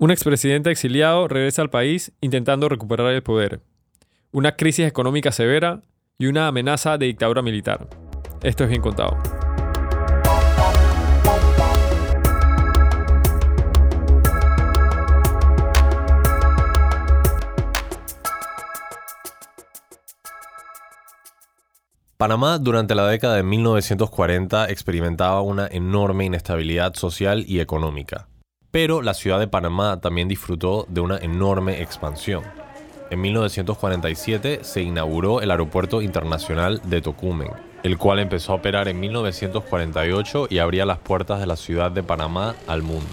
Un expresidente exiliado regresa al país intentando recuperar el poder. Una crisis económica severa y una amenaza de dictadura militar. Esto es bien contado. Panamá durante la década de 1940 experimentaba una enorme inestabilidad social y económica. Pero la ciudad de Panamá también disfrutó de una enorme expansión. En 1947 se inauguró el Aeropuerto Internacional de Tocumen, el cual empezó a operar en 1948 y abría las puertas de la ciudad de Panamá al mundo.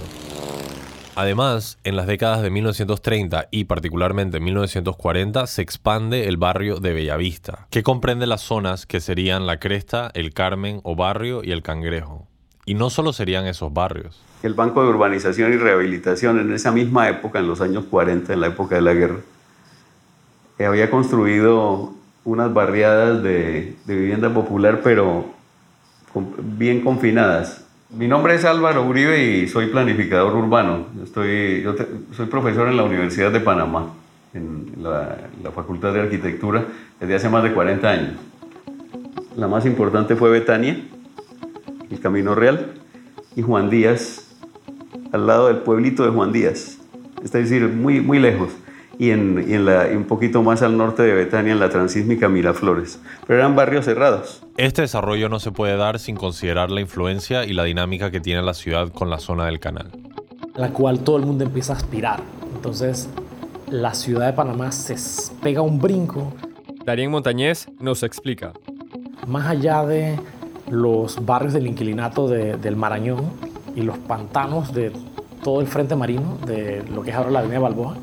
Además, en las décadas de 1930 y particularmente en 1940 se expande el barrio de Bellavista, que comprende las zonas que serían La Cresta, El Carmen o Barrio y El Cangrejo. Y no solo serían esos barrios. El Banco de Urbanización y Rehabilitación en esa misma época, en los años 40, en la época de la guerra, eh, había construido unas barriadas de, vivienda popular, pero bien confinadas mi nombre es Álvaro Uribe y soy planificador urbano. Estoy, yo soy profesor en la Universidad de Panamá, en la, la, Facultad de Arquitectura, desde hace más de 40 años. La más importante fue Betania, el Camino Real, y Juan Díaz, al lado del pueblito de Juan Díaz. Es decir, muy, muy lejos y, en, la, un poquito más al norte de Betania, en la transísmica Miraflores. Pero eran barrios cerrados. Este desarrollo no se puede dar sin considerar la influencia y la dinámica que tiene la ciudad con la zona del canal. La cual todo el mundo empieza a aspirar. Entonces, la ciudad de Panamá se pega un brinco. Darien Montañez nos explica. Más allá de los barrios del inquilinato del Marañón y los pantanos de todo el frente marino, de lo que es ahora la avenida Balboa,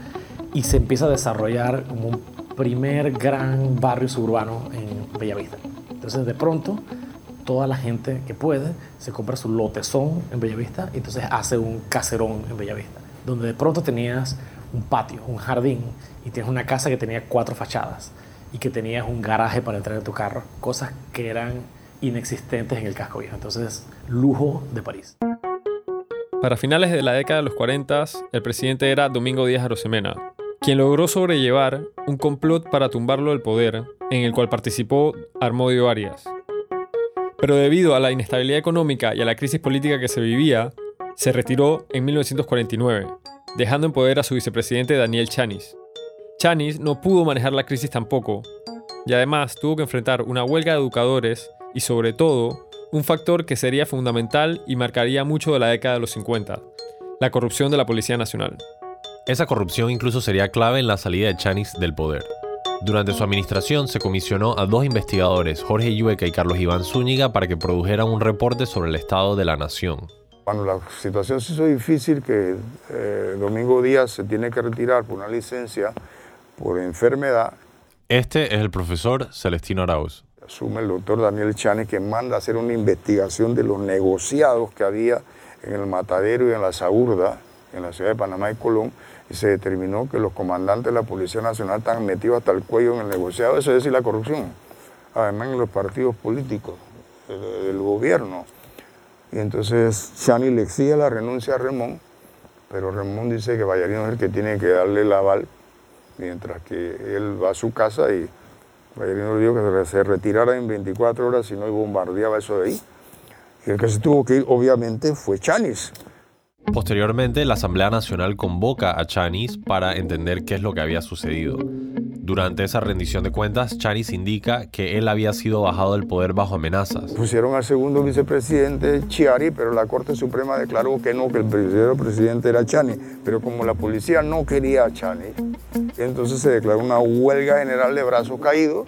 y se empieza a desarrollar como un primer gran barrio suburbano en Bellavista. Entonces de pronto toda la gente que puede se compra su lotezón en Bellavista y entonces hace un caserón en Bellavista, donde de pronto tenías un patio, un jardín y tienes una casa que tenía cuatro fachadas y que tenías un garaje para entrar en tu carro, cosas que eran inexistentes en el casco viejo. Entonces, lujo de París. Para finales de la década de los 40, el presidente era Domingo Díaz Arosemena, quien logró sobrellevar un complot para tumbarlo del poder, en el cual participó Armodio Arias. Pero debido a la inestabilidad económica y a la crisis política que se vivía, se retiró en 1949, dejando en poder a su vicepresidente Daniel Chanis. Chanis no pudo manejar la crisis tampoco, y además tuvo que enfrentar una huelga de educadores y sobre todo un factor que sería fundamental y marcaría mucho de la década de los 50, la corrupción de la Policía Nacional. Esa corrupción incluso sería clave en la salida de Chanis del poder. Durante su administración se comisionó a dos investigadores, Jorge Llueca y Carlos Iván Zúñiga, para que produjeran un reporte sobre el estado de la nación. Cuando la situación se hizo difícil, que eh, Domingo Díaz se tiene que retirar por una licencia por enfermedad. Este es el profesor Celestino Arauz. Asume el doctor Daniel Chanis que manda a hacer una investigación de los negociados que había en el Matadero y en la Saurda, en la ciudad de Panamá y Colón, y se determinó que los comandantes de la Policía Nacional están metidos hasta el cuello en el negociado, eso es decir, la corrupción, además en los partidos políticos del, gobierno. Y entonces Chani le exige la renuncia a Remón, pero Remón dice que Vallarino es el que tiene que darle el aval, mientras que él va a su casa y Vallarino dijo que se retirara en 24 horas si no bombardeaba eso de ahí. Y el que se tuvo que ir, obviamente, fue Chanis. Posteriormente, la Asamblea Nacional convoca a Chanis para entender qué es lo que había sucedido. Durante esa rendición de cuentas, Chanis indica que él había sido bajado del poder bajo amenazas. Pusieron al segundo vicepresidente Chiari, pero la Corte Suprema declaró que no, que el primer presidente era Chanis. Pero como la policía no quería a Chanis, entonces se declaró una huelga general de brazos caídos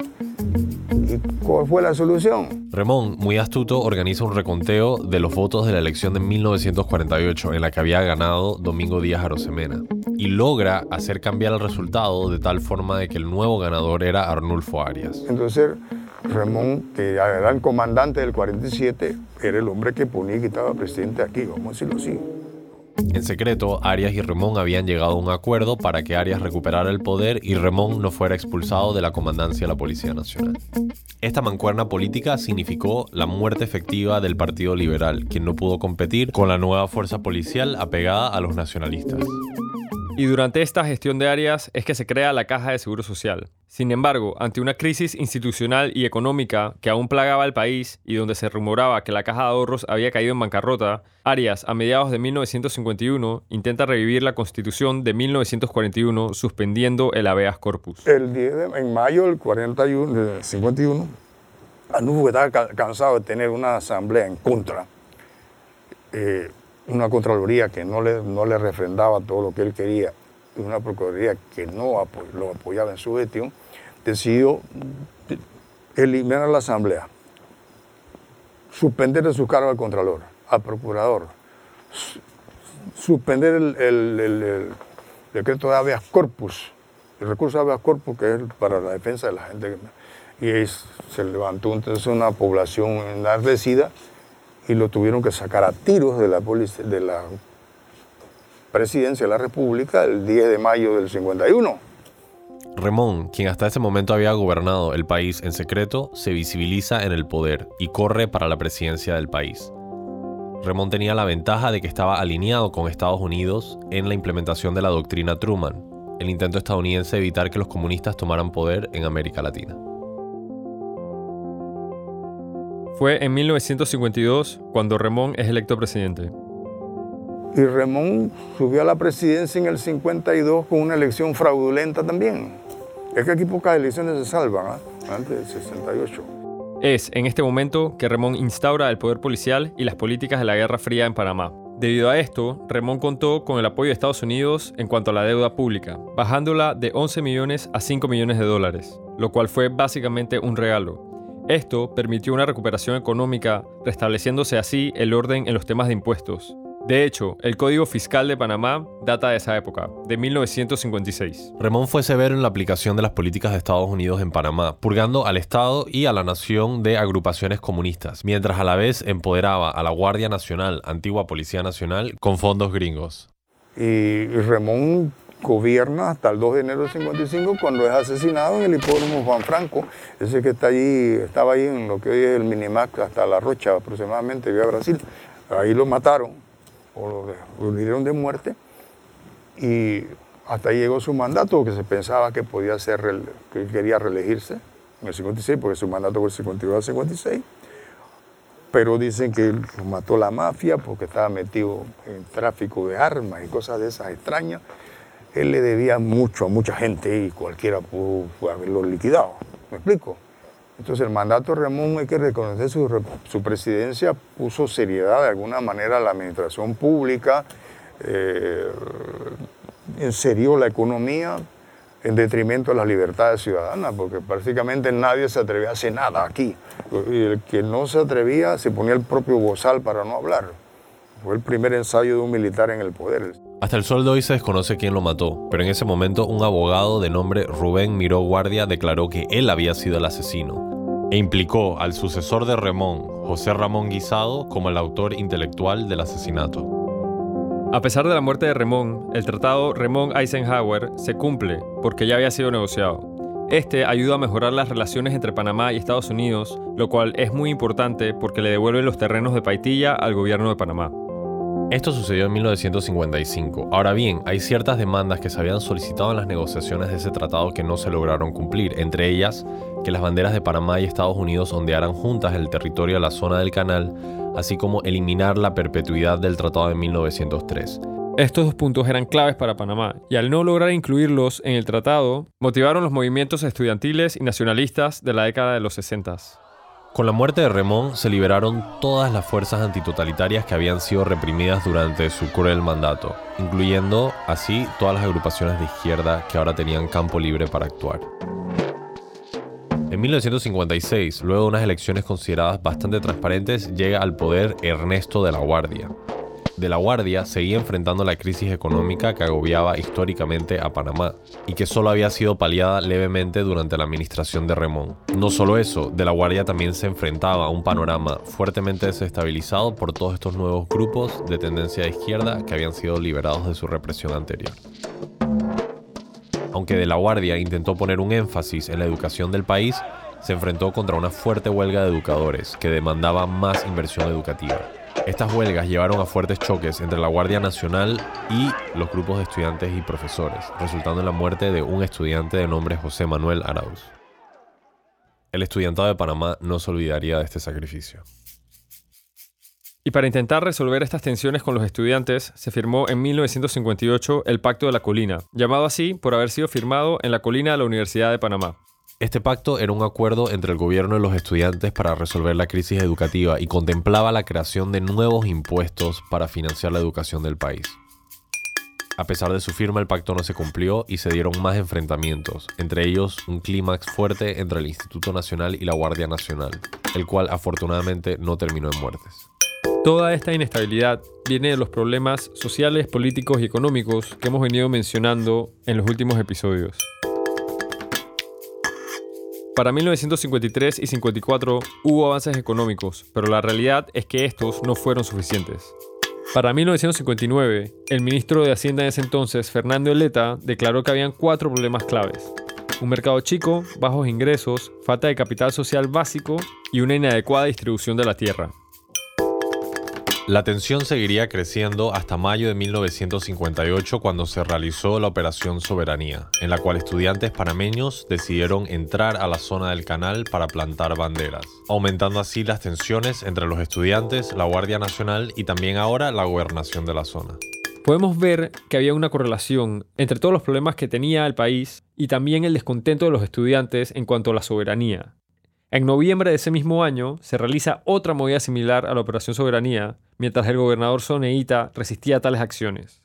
¿Cuál fue la solución? Remón, muy astuto, organiza un reconteo de los votos de la elección de 1948 en la que había ganado Domingo Díaz Arosemena y logra hacer cambiar el resultado de tal forma de que el nuevo ganador era Arnulfo Arias. Entonces, Remón, que era el comandante del 47, era el hombre que ponía y quitaba presidente aquí, vamos a decirlo así. En secreto, Arias y Remón habían llegado a un acuerdo para que Arias recuperara el poder y Remón no fuera expulsado de la comandancia de la Policía Nacional. Esta mancuerna política significó la muerte efectiva del Partido Liberal, quien no pudo competir con la nueva fuerza policial apegada a los nacionalistas. Y durante esta gestión de Arias es que se crea la Caja de Seguro Social. Sin embargo, ante una crisis institucional y económica que aún plagaba el país y donde se rumoraba que la Caja de Ahorros había caído en bancarrota, Arias, a mediados de 1951, intenta revivir la Constitución de 1941 suspendiendo el habeas corpus. El 10 de- en mayo del 41, del 51, Anufo estaba ca- cansado de tener una asamblea en contra, eh, una contraloría que no le, no le refrendaba todo lo que él quería, y una procuraduría que no lo apoyaba en su gestión, decidió eliminar la asamblea, suspender de su cargo al contralor, al procurador, su- suspender el, el- el- decreto de habeas corpus, el recurso de habeas corpus que es para la defensa de la gente. Y se levantó entonces una población enardecida y lo tuvieron que sacar a tiros de la, presidencia de la República el 10 de mayo del 51. Remón, quien hasta ese momento había gobernado el país en secreto, se visibiliza en el poder y corre para la presidencia del país. Remón tenía la ventaja de que estaba alineado con Estados Unidos en la implementación de la doctrina Truman, el intento estadounidense de evitar que los comunistas tomaran poder en América Latina. Fue en 1952 cuando Remón es electo presidente. Y Ramón subió a la presidencia en el 52 con una elección fraudulenta también. Es que aquí pocas elecciones se salvan, ¿ah? antes del 68. Es en este momento que Remón instaura el poder policial y las políticas de la Guerra Fría en Panamá. Debido a esto, Remón contó con el apoyo de Estados Unidos en cuanto a la deuda pública, bajándola de 11 millones a 5 millones de dólares, lo cual fue básicamente un regalo. Esto permitió una recuperación económica, restableciéndose así el orden en los temas de impuestos. De hecho, el Código Fiscal de Panamá data de esa época, de 1956. Remón fue severo en la aplicación de las políticas de Estados Unidos en Panamá, purgando al Estado y a la nación de agrupaciones comunistas, mientras a la vez empoderaba a la Guardia Nacional, antigua Policía Nacional, con fondos gringos. Y, y Ramón gobierna hasta el 2 de enero del 55 cuando es asesinado en el hipódromo Juan Franco, ese que está allí, estaba ahí en lo que hoy es el Minimac hasta La Rocha aproximadamente, vía Brasil. Ahí lo mataron o lo, lo hirieron de muerte y hasta ahí llegó su mandato, que se pensaba que podía ser, que quería reelegirse en el 56, porque su mandato fue el 52 al 56 pero dicen que lo mató la mafia porque estaba metido en tráfico de armas y cosas de esas extrañas. Él le debía mucho a mucha gente y cualquiera pudo, haberlo liquidado. ¿Me explico? Entonces el mandato de Ramón hay que reconocer su, su presidencia, puso seriedad de alguna manera a la administración pública, eh, enserió la economía en detrimento de las libertades ciudadanas, porque prácticamente nadie se atrevía a hacer nada aquí. Y el que no se atrevía se ponía el propio bozal para no hablar. Fue el primer ensayo de un militar en el poder. Hasta el sol de hoy se desconoce quién lo mató, pero en ese momento un abogado de nombre Rubén Miró Guardia declaró que él había sido el asesino e implicó al sucesor de Remón, José Ramón Guisado, como el autor intelectual del asesinato. A pesar de la muerte de Remón, el tratado Remón-Eisenhower se cumple porque ya había sido negociado. Este ayuda a mejorar las relaciones entre Panamá y Estados Unidos, lo cual es muy importante porque le devuelve los terrenos de Paitilla al gobierno de Panamá. Esto sucedió en 1955. Ahora bien, hay ciertas demandas que se habían solicitado en las negociaciones de ese tratado que no se lograron cumplir, entre ellas que las banderas de Panamá y Estados Unidos ondearan juntas el territorio de la zona del canal, así como eliminar la perpetuidad del tratado de 1903. Estos dos puntos eran claves para Panamá, y al no lograr incluirlos en el tratado, motivaron los movimientos estudiantiles y nacionalistas de la década de los 60. Con la muerte de Remón se liberaron todas las fuerzas antitotalitarias que habían sido reprimidas durante su cruel mandato, incluyendo así todas las agrupaciones de izquierda que ahora tenían campo libre para actuar. En 1956, luego de unas elecciones consideradas bastante transparentes, llega al poder Ernesto de la Guardia. De la Guardia seguía enfrentando la crisis económica que agobiaba históricamente a Panamá y que solo había sido paliada levemente durante la administración de Remón. No solo eso, De la Guardia también se enfrentaba a un panorama fuertemente desestabilizado por todos estos nuevos grupos de tendencia de izquierda que habían sido liberados de su represión anterior. Aunque De la Guardia intentó poner un énfasis en la educación del país, se enfrentó contra una fuerte huelga de educadores que demandaba más inversión educativa. Estas huelgas llevaron a fuertes choques entre la Guardia Nacional y los grupos de estudiantes y profesores, resultando en la muerte de un estudiante de nombre José Manuel Arauz. El estudiantado de Panamá no se olvidaría de este sacrificio. Y para intentar resolver estas tensiones con los estudiantes, se firmó en 1958 el Pacto de la Colina, llamado así por haber sido firmado en la colina de la Universidad de Panamá. Este pacto era un acuerdo entre el gobierno y los estudiantes para resolver la crisis educativa y contemplaba la creación de nuevos impuestos para financiar la educación del país. A pesar de su firma, el pacto no se cumplió y se dieron más enfrentamientos, entre ellos un clímax fuerte entre el Instituto Nacional y la Guardia Nacional, el cual afortunadamente no terminó en muertes. Toda esta inestabilidad viene de los problemas sociales, políticos y económicos que hemos venido mencionando en los últimos episodios. Para 1953 y 54 hubo avances económicos, pero la realidad es que estos no fueron suficientes. Para 1959, el ministro de Hacienda en ese entonces, Fernando Eleta, declaró que habían cuatro problemas claves. Un mercado chico, bajos ingresos, falta de capital social básico y una inadecuada distribución de la tierra. La tensión seguiría creciendo hasta mayo de 1958 cuando se realizó la Operación Soberanía, en la cual estudiantes panameños decidieron entrar a la zona del canal para plantar banderas, aumentando así las tensiones entre los estudiantes, la Guardia Nacional y también ahora la gobernación de la zona. Podemos ver que había una correlación entre todos los problemas que tenía el país y también el descontento de los estudiantes en cuanto a la soberanía, en noviembre de ese mismo año se realiza otra movida similar a la Operación Soberanía, mientras el gobernador Soneita resistía a tales acciones.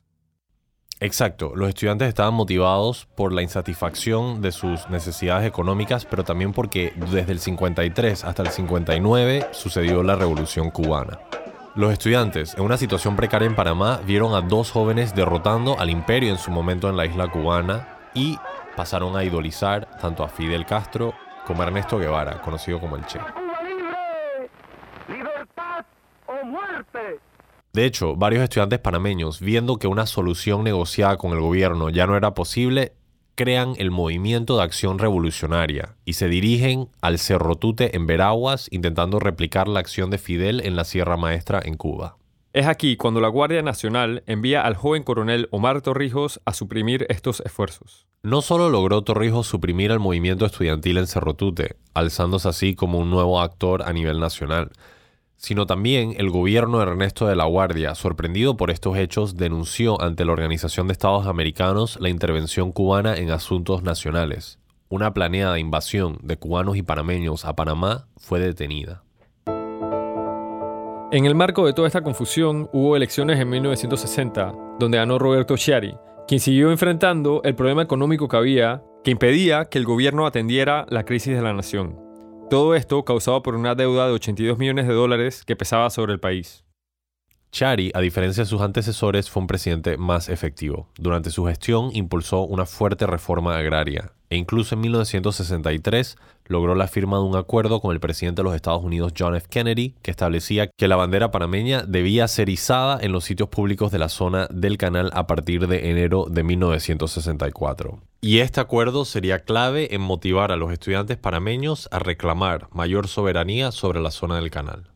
Exacto, los estudiantes estaban motivados por la insatisfacción de sus necesidades económicas, pero también porque desde el 53 hasta el 59 sucedió la Revolución cubana. Los estudiantes, en una situación precaria en Panamá, vieron a dos jóvenes derrotando al imperio en su momento en la isla cubana y pasaron a idolizar tanto a Fidel Castro como Ernesto Guevara, conocido como el Che. De hecho, varios estudiantes panameños, viendo que una solución negociada con el gobierno ya no era posible, crean el Movimiento de Acción Revolucionaria y se dirigen al Cerro Tute en Veraguas intentando replicar la acción de Fidel en la Sierra Maestra en Cuba. Es aquí cuando la Guardia Nacional envía al joven coronel Omar Torrijos a suprimir estos esfuerzos. No solo logró Torrijos suprimir el movimiento estudiantil en Cerrotute, alzándose así como un nuevo actor a nivel nacional, sino también el gobierno de Ernesto de la Guardia, sorprendido por estos hechos, denunció ante la Organización de Estados Americanos la intervención cubana en asuntos nacionales. Una planeada invasión de cubanos y panameños a Panamá fue detenida. En el marco de toda esta confusión hubo elecciones en 1960, donde ganó Roberto Chiari, quien siguió enfrentando el problema económico que había, que impedía que el gobierno atendiera la crisis de la nación. Todo esto causado por una deuda de 82 millones de dólares que pesaba sobre el país. Chari, a diferencia de sus antecesores, fue un presidente más efectivo. Durante su gestión impulsó una fuerte reforma agraria e incluso en 1963 logró la firma de un acuerdo con el presidente de los Estados Unidos John F. Kennedy que establecía que la bandera panameña debía ser izada en los sitios públicos de la zona del canal a partir de enero de 1964. Y este acuerdo sería clave en motivar a los estudiantes panameños a reclamar mayor soberanía sobre la zona del canal.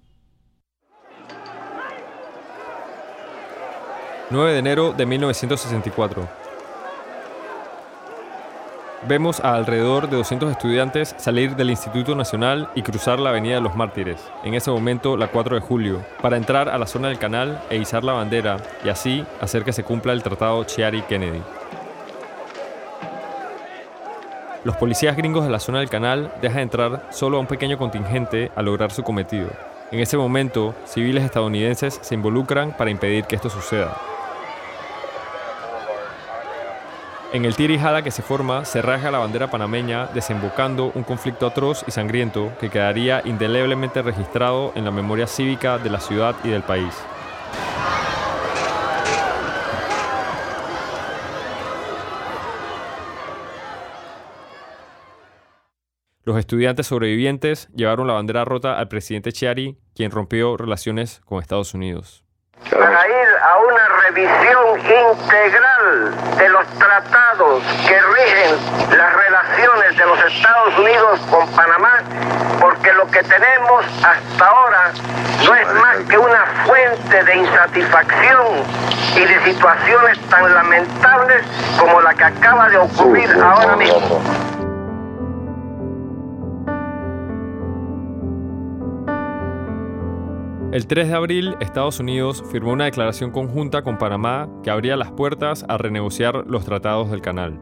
9 de enero de 1964. Vemos a alrededor de 200 estudiantes salir del Instituto Nacional y cruzar la Avenida de los Mártires, en ese momento la 4 de julio, para entrar a la zona del canal e izar la bandera y así hacer que se cumpla el Tratado Chiari-Kennedy. Los policías gringos de la zona del canal dejan entrar solo a un pequeño contingente a lograr su cometido. En ese momento, civiles estadounidenses se involucran para impedir que esto suceda. En el tirijada que se forma, se rasga la bandera panameña, desembocando un conflicto atroz y sangriento que quedaría indeleblemente registrado en la memoria cívica de la ciudad y del país. Los estudiantes sobrevivientes llevaron la bandera rota al presidente Chiari, quien rompió relaciones con Estados Unidos. Revisión integral de los tratados que rigen las relaciones de los Estados Unidos con Panamá, porque lo que tenemos hasta ahora no es más que una fuente de insatisfacción y de situaciones tan lamentables como la que acaba de ocurrir ahora mismo. El 3 de abril, Estados Unidos firmó una declaración conjunta con Panamá que abría las puertas a renegociar los tratados del canal.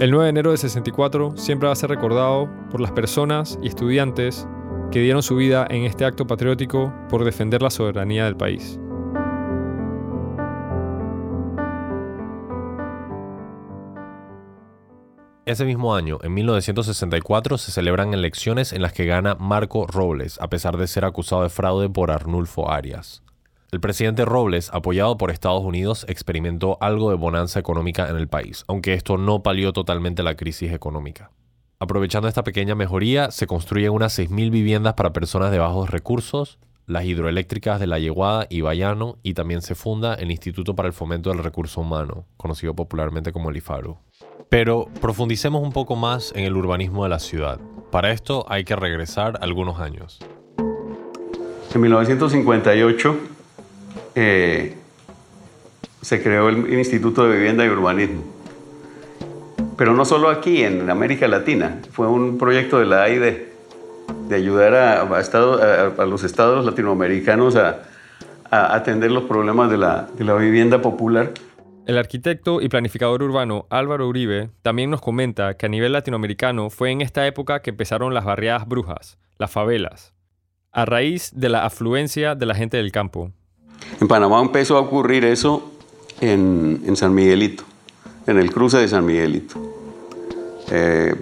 El 9 de enero de 64 siempre va a ser recordado por las personas y estudiantes que dieron su vida en este acto patriótico por defender la soberanía del país. Ese mismo año, en 1964, se celebran elecciones en las que gana Marco Robles, a pesar de ser acusado de fraude por Arnulfo Arias. El presidente Robles, apoyado por Estados Unidos, experimentó algo de bonanza económica en el país, aunque esto no palió totalmente la crisis económica. Aprovechando esta pequeña mejoría, se construyen unas 6.000 viviendas para personas de bajos recursos, las hidroeléctricas de La Yeguada y Bayano, y también se funda el Instituto para el Fomento del Recurso Humano, conocido popularmente como el IFARU. Pero profundicemos un poco más en el urbanismo de la ciudad. Para esto hay que regresar algunos años. En 1958 eh, se creó el Instituto de Vivienda y Urbanismo. Pero no solo aquí, en América Latina. Fue un proyecto de la AID de ayudar a, los estados latinoamericanos a, atender los problemas de la, de la vivienda popular el arquitecto y planificador urbano Álvaro Uribe también nos comenta que a nivel latinoamericano fue en esta época que empezaron las barriadas brujas, las favelas, a raíz de la afluencia de la gente del campo. En Panamá empezó a ocurrir eso en, San Miguelito, en el cruce de San Miguelito. Eh,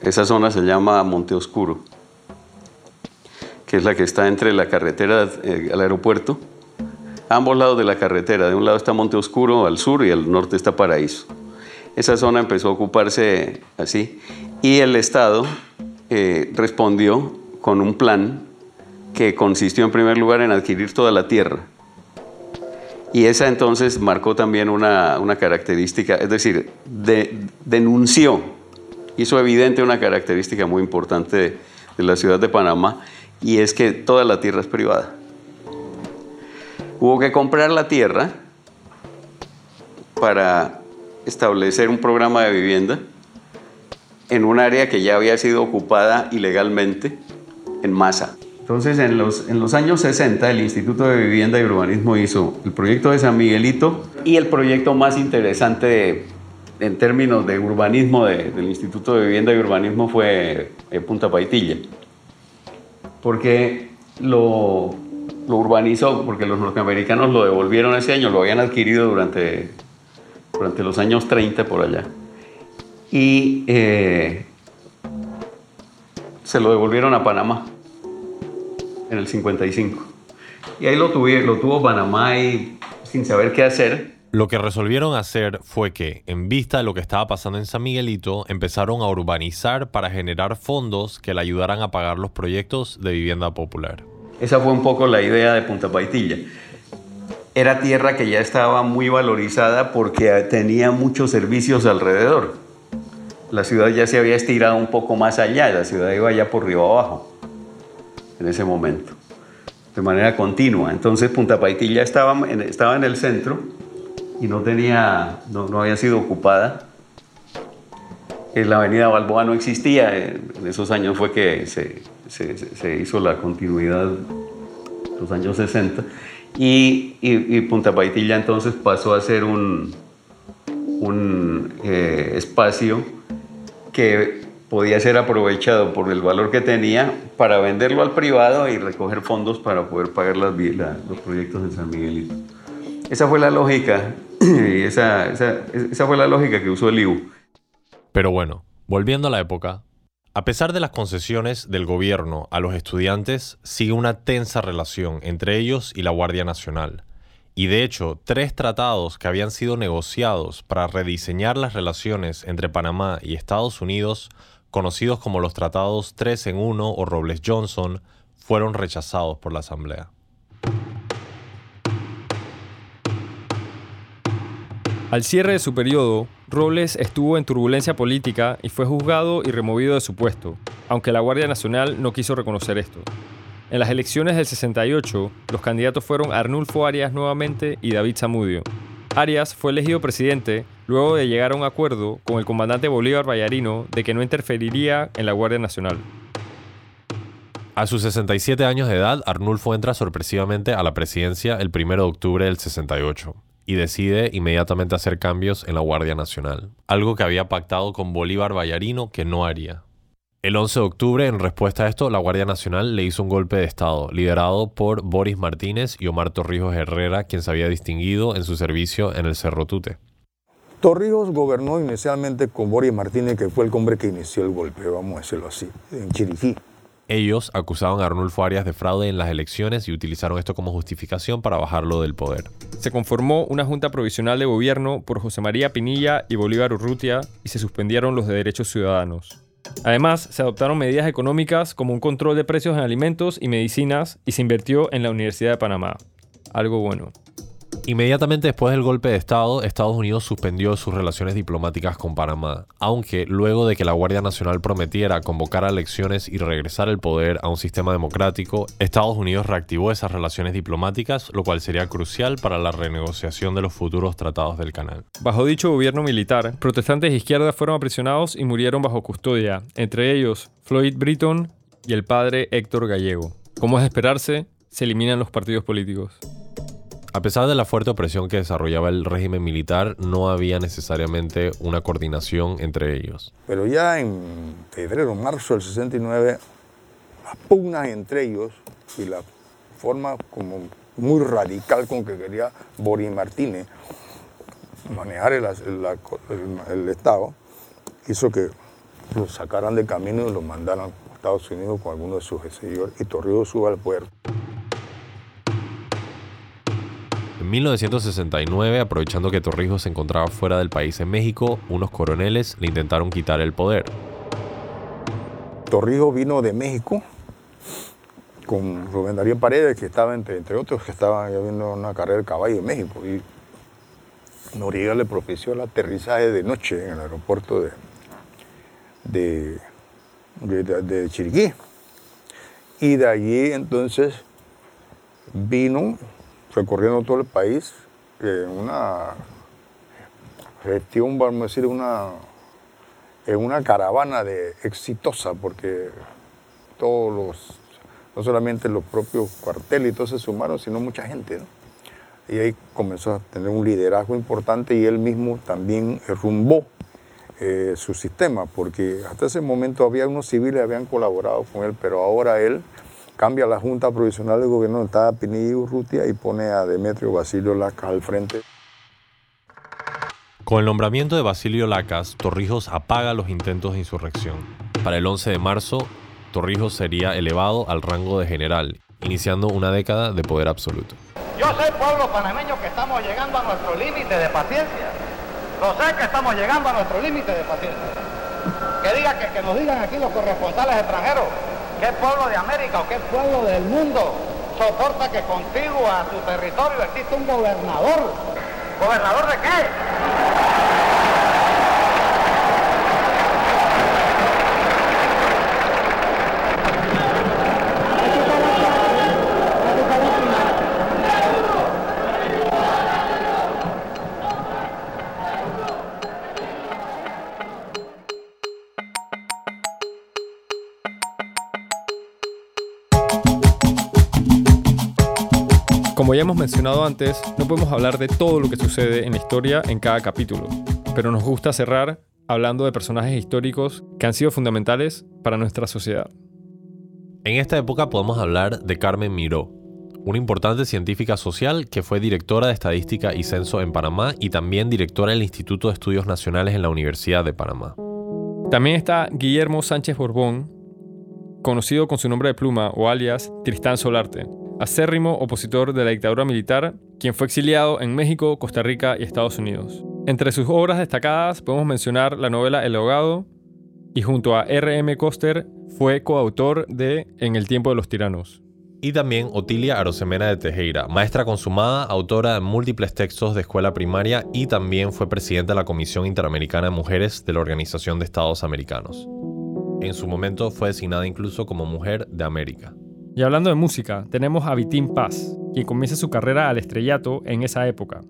esa zona se llama Monte Oscuro, que es la que está entre la carretera eh, al aeropuerto ambos lados de la carretera. De un lado está Monte Oscuro al sur y al norte está Paraíso. Esa zona empezó a ocuparse así y el Estado eh, respondió con un plan que consistió en primer lugar en adquirir toda la tierra. Y esa entonces marcó también una, característica, es decir, denunció, hizo evidente una característica muy importante de la ciudad de Panamá, y es que toda la tierra es privada. Hubo que comprar la tierra para establecer un programa de vivienda en un área que ya había sido ocupada ilegalmente en masa. Entonces, en los, en los años 60, el Instituto de Vivienda y Urbanismo hizo el proyecto de San Miguelito y el proyecto más interesante en términos de urbanismo del Instituto de Vivienda y Urbanismo fue eh, Punta Paitilla. Porque lo, urbanizó, porque los norteamericanos lo devolvieron ese año, lo habían adquirido durante, durante los años 30 por allá. Y eh, se lo devolvieron a Panamá en el 55. Y ahí lo, lo tuvo Panamá y sin saber qué hacer. Lo que resolvieron hacer fue que, en vista de lo que estaba pasando en San Miguelito, empezaron a urbanizar para generar fondos que le ayudaran a pagar los proyectos de vivienda popular. Esa fue un poco la idea de Punta Paitilla. Era tierra que ya estaba muy valorizada porque tenía muchos servicios alrededor. La ciudad ya se había estirado un poco más allá, la ciudad iba ya por río abajo en ese momento, de manera continua. Entonces Punta Paitilla estaba estaba en el centro y no, tenía, no, había sido ocupada. En la avenida Balboa no existía, en esos años fue que se, se, hizo la continuidad los años 60 y, Punta Paitilla entonces pasó a ser un, un eh, espacio que podía ser aprovechado por el valor que tenía para venderlo al privado y recoger fondos para poder pagar las, los proyectos en San Miguelito. Esa fue la lógica, esa, esa, esa fue la lógica que usó el IU. Pero bueno, volviendo a la época, a pesar de las concesiones del gobierno a los estudiantes, sigue una tensa relación entre ellos y la Guardia Nacional. Y de hecho, tres tratados que habían sido negociados para rediseñar las relaciones entre Panamá y Estados Unidos, conocidos como los tratados 3 en 1 o Robles Johnson, fueron rechazados por la Asamblea. Al cierre de su periodo, Robles estuvo en turbulencia política y fue juzgado y removido de su puesto, aunque la Guardia Nacional no quiso reconocer esto. En las elecciones del 68, los candidatos fueron Arnulfo Arias nuevamente y David Zamudio. Arias fue elegido presidente luego de llegar a un acuerdo con el comandante Bolívar Vallarino de que no interferiría en la Guardia Nacional. A sus 67 años de edad, Arnulfo entra sorpresivamente a la presidencia el 1 de octubre del 68 y decide inmediatamente hacer cambios en la Guardia Nacional, algo que había pactado con Bolívar Vallarino que no haría. El 11 de octubre, en respuesta a esto, la Guardia Nacional le hizo un golpe de Estado, liderado por Boris Martínez y Omar Torrijos Herrera, quien se había distinguido en su servicio en el Cerro Tute. Torrijos gobernó inicialmente con Boris Martínez, que fue el hombre que inició el golpe, vamos a decirlo así, en Chiriquí. Ellos acusaban a Arnulfo Arias de fraude en las elecciones y utilizaron esto como justificación para bajarlo del poder. Se conformó una junta provisional de gobierno por José María Pinilla y Bolívar Urrutia y se suspendieron los de derechos ciudadanos. Además, se adoptaron medidas económicas como un control de precios en alimentos y medicinas y se invirtió en la Universidad de Panamá. Algo bueno. Inmediatamente después del golpe de Estado, Estados Unidos suspendió sus relaciones diplomáticas con Panamá, aunque luego de que la Guardia Nacional prometiera convocar a elecciones y regresar el poder a un sistema democrático, Estados Unidos reactivó esas relaciones diplomáticas, lo cual sería crucial para la renegociación de los futuros tratados del canal. Bajo dicho gobierno militar, protestantes de izquierda fueron aprisionados y murieron bajo custodia, entre ellos Floyd Britton y el padre Héctor Gallego. Como es de esperarse, se eliminan los partidos políticos. A pesar de la fuerte opresión que desarrollaba el régimen militar, no había necesariamente una coordinación entre ellos. Pero ya en febrero, marzo del 69, las pugnas entre ellos y la forma como muy radical con que quería Boris Martínez manejar el, el Estado, hizo que los sacaran de camino y los mandaran a Estados Unidos con algunos de sus seguidores y Torrijos suba al puerto. En 1969, aprovechando que Torrijos se encontraba fuera del país en México, unos coroneles le intentaron quitar el poder. Torrijos vino de México con Rubén Darío Paredes, que estaba entre, otros, que estaban viendo una carrera de caballo en México. Y Noriega le propició el aterrizaje de noche en el aeropuerto de, de, de Chiriquí. Y de allí entonces vino recorriendo todo el país en una gestión, vamos a decir, una, en una caravana de exitosa, porque todos los, no solamente los propios cuarteles y todos se sumaron, sino mucha gente. Y ahí comenzó a tener un liderazgo importante y él mismo también rumbó eh, su sistema, porque hasta ese momento había unos civiles que habían colaborado con él, pero ahora él cambia la Junta Provisional del Gobierno, está Pinilla y Urrutia, y pone a Demetrio Basilio Lacas al frente. Con el nombramiento de Basilio Lacas, Torrijos apaga los intentos de insurrección. Para el 11 de marzo, Torrijos sería elevado al rango de general, iniciando una década de poder absoluto. Yo soy pueblo panameño que estamos llegando a nuestro límite de paciencia. Lo sé que estamos llegando a nuestro límite de paciencia. Que, diga, que, que nos digan aquí los corresponsales extranjeros ¿Qué pueblo de América o qué pueblo del mundo soporta que contigo a su territorio existe un gobernador? ¿Gobernador de qué? Como ya hemos mencionado antes, no podemos hablar de todo lo que sucede en la historia en cada capítulo, pero nos gusta cerrar hablando de personajes históricos que han sido fundamentales para nuestra sociedad. En esta época podemos hablar de Carmen Miró, una importante científica social que fue directora de Estadística y Censo en Panamá y también directora del Instituto de Estudios Nacionales en la Universidad de Panamá. También está Guillermo Sánchez Borbón, conocido con su nombre de pluma o alias Tristán Solarte, acérrimo opositor de la dictadura militar, quien fue exiliado en México, Costa Rica y Estados Unidos. Entre sus obras destacadas podemos mencionar la novela El ahogado y junto a R.M. Coster fue coautor de En el tiempo de los tiranos. Y también Otilia Arosemena de Tejera, maestra consumada, autora de múltiples textos de escuela primaria y también fue presidenta de la Comisión Interamericana de Mujeres de la Organización de Estados Americanos. En su momento fue designada incluso como Mujer de América. Y hablando de música, tenemos a Vitín Paz, quien comienza su carrera al estrellato en esa época,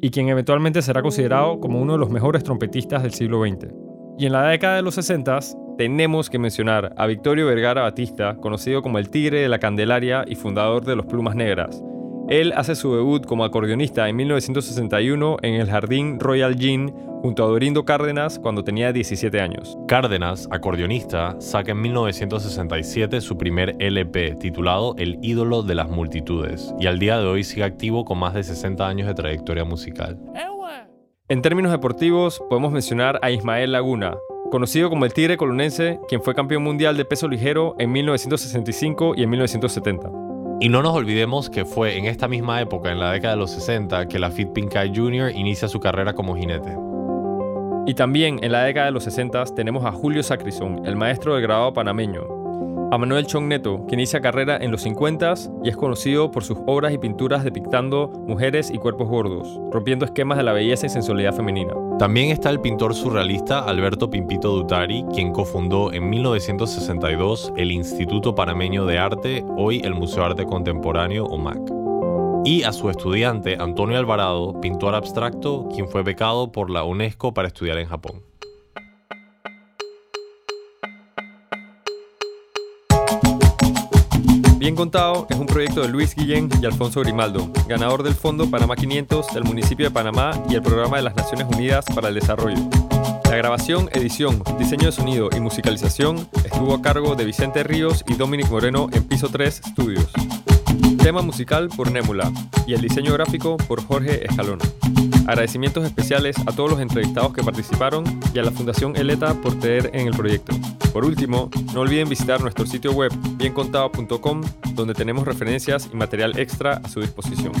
y quien eventualmente será considerado como uno de los mejores trompetistas del siglo XX. Y en la década de los 60 tenemos que mencionar a Victorio Vergara Batista, conocido como el Tigre de la Candelaria y fundador de los Plumas Negras. Él hace su debut como acordeonista en 1961 en el Jardín Royal Jean junto a Dorindo Cárdenas cuando tenía 17 años. Cárdenas, acordeonista, saca en 1967 su primer LP titulado El ídolo de las multitudes y al día de hoy sigue activo con más de 60 años de trayectoria musical. En términos deportivos, podemos mencionar a Ismael Laguna, conocido como el Tigre Colonense, quien fue campeón mundial de peso ligero en 1965 y en 1970. Y no nos olvidemos que fue en esta misma época, en la década de los 60, que la Fit Pinkay Jr. inicia su carrera como jinete. Y también en la década de los 60 tenemos a Julio Sacrison, el maestro del grabado panameño, a Manuel Chong Neto, que inicia carrera en los 50 y es conocido por sus obras y pinturas depictando mujeres y cuerpos gordos, rompiendo esquemas de la belleza y sensualidad femenina. También está el pintor surrealista Alberto Pimpito Dutari, quien cofundó en 1962 el Instituto Panameño de Arte, hoy el Museo Arte Contemporáneo o MAC. Y a su estudiante Antonio Alvarado, pintor abstracto, quien fue becado por la UNESCO para estudiar en Japón. Bien Contado es un proyecto de Luis Guillén y Alfonso Grimaldo, ganador del Fondo Panamá 500 del municipio de Panamá y el Programa de las Naciones Unidas para el Desarrollo. La grabación, edición, diseño de sonido y musicalización estuvo a cargo de Vicente Ríos y Dominic Moreno en Piso 3 Studios. Tema musical por Némula y el diseño gráfico por Jorge Escalón. Agradecimientos especiales a todos los entrevistados que participaron y a la Fundación Eleta por tener en el proyecto. Por último, no olviden visitar nuestro sitio web biencontado.com donde tenemos referencias y material extra a su disposición.